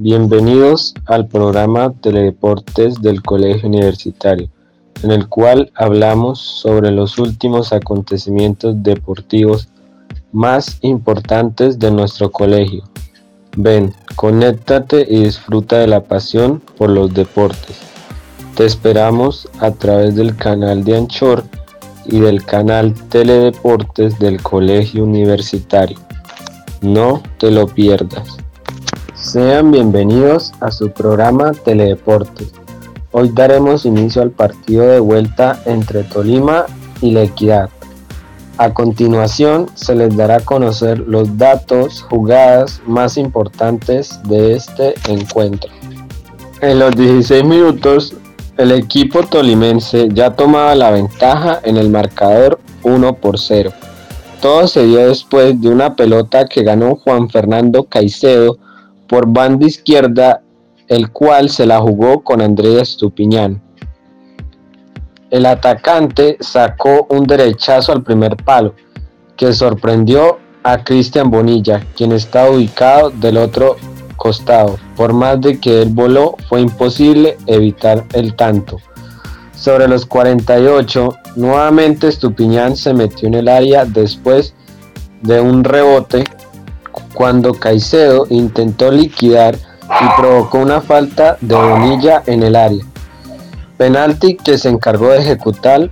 Bienvenidos al programa Teledeportes del Colegio Universitario, en el cual hablamos sobre los últimos acontecimientos deportivos más importantes de nuestro colegio. Ven, conéctate y disfruta de la pasión por los deportes. Te esperamos a través del canal de Anchor y del canal Teledeportes del Colegio Universitario. No te lo pierdas. Sean bienvenidos a su programa Teledeportes. Hoy daremos inicio al partido de vuelta entre Tolima y La Equidad. A continuación se les dará a conocer los datos, jugadas más importantes de este encuentro. En los 16 minutos, el equipo tolimense ya tomaba la ventaja en el marcador 1 por 0. Todo se dio después de una pelota que ganó Juan Fernando Caicedo por banda izquierda, el cual se la jugó con Andrés Estupiñán. El atacante sacó un derechazo al primer palo, que sorprendió a Cristian Bonilla, quien estaba ubicado del otro costado. Por más de que él voló, fue imposible evitar el tanto. Sobre los 48, nuevamente Estupiñán se metió en el área después de un rebote cuando Caicedo intentó liquidar y provocó una falta de Bonilla en el área. Penalti que se encargó de ejecutar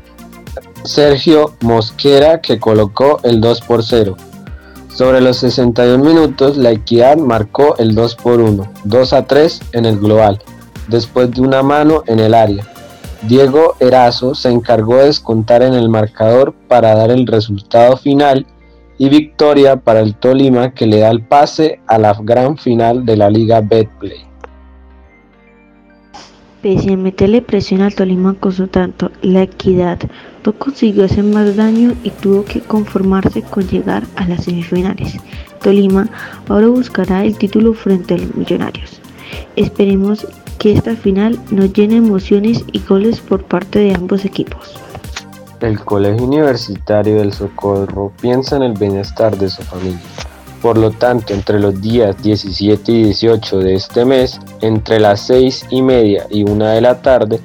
Sergio Mosquera que colocó el 2 por 0. Sobre los 61 minutos, la Equidad marcó el 2 por 1, 2 a 3 en el global, después de una mano en el área. Diego Erazo se encargó de descontar en el marcador para dar el resultado final y victoria para el Tolima que le da el pase a la gran final de la Liga Betplay. Pese a meterle presión al Tolima con su tanto, la equidad no consiguió hacer más daño y tuvo que conformarse con llegar a las semifinales. Tolima ahora buscará el título frente a los millonarios. Esperemos que esta final nos llene emociones y goles por parte de ambos equipos. El Colegio Universitario del Socorro piensa en el bienestar de su familia. Por lo tanto, entre los días 17 y 18 de este mes, entre las 6 y media y 1 de la tarde,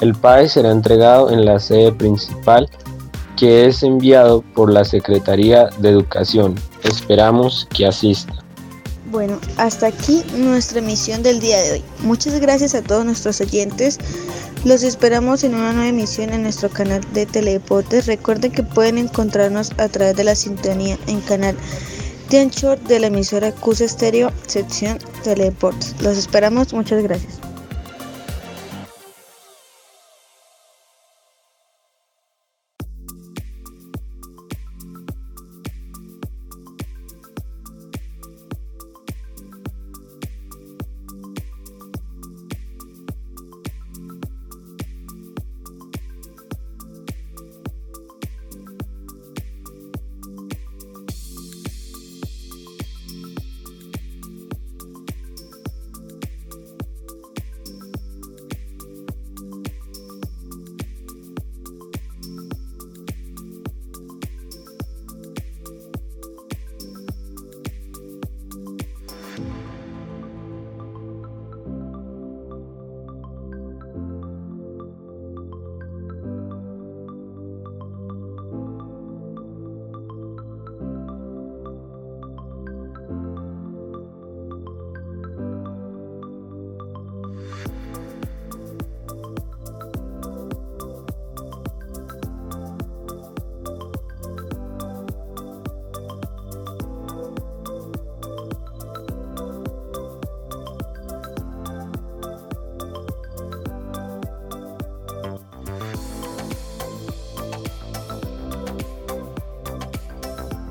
el PAE será entregado en la sede principal que es enviado por la Secretaría de Educación. Esperamos que asista. Bueno, hasta aquí nuestra emisión del día de hoy. Muchas gracias a todos nuestros oyentes. Los esperamos en una nueva emisión en nuestro canal de Teledeportes. Recuerden que pueden encontrarnos a través de la sintonía en canal de Anchor de la emisora CUS Estéreo, sección Teledeportes. Los esperamos. Muchas gracias.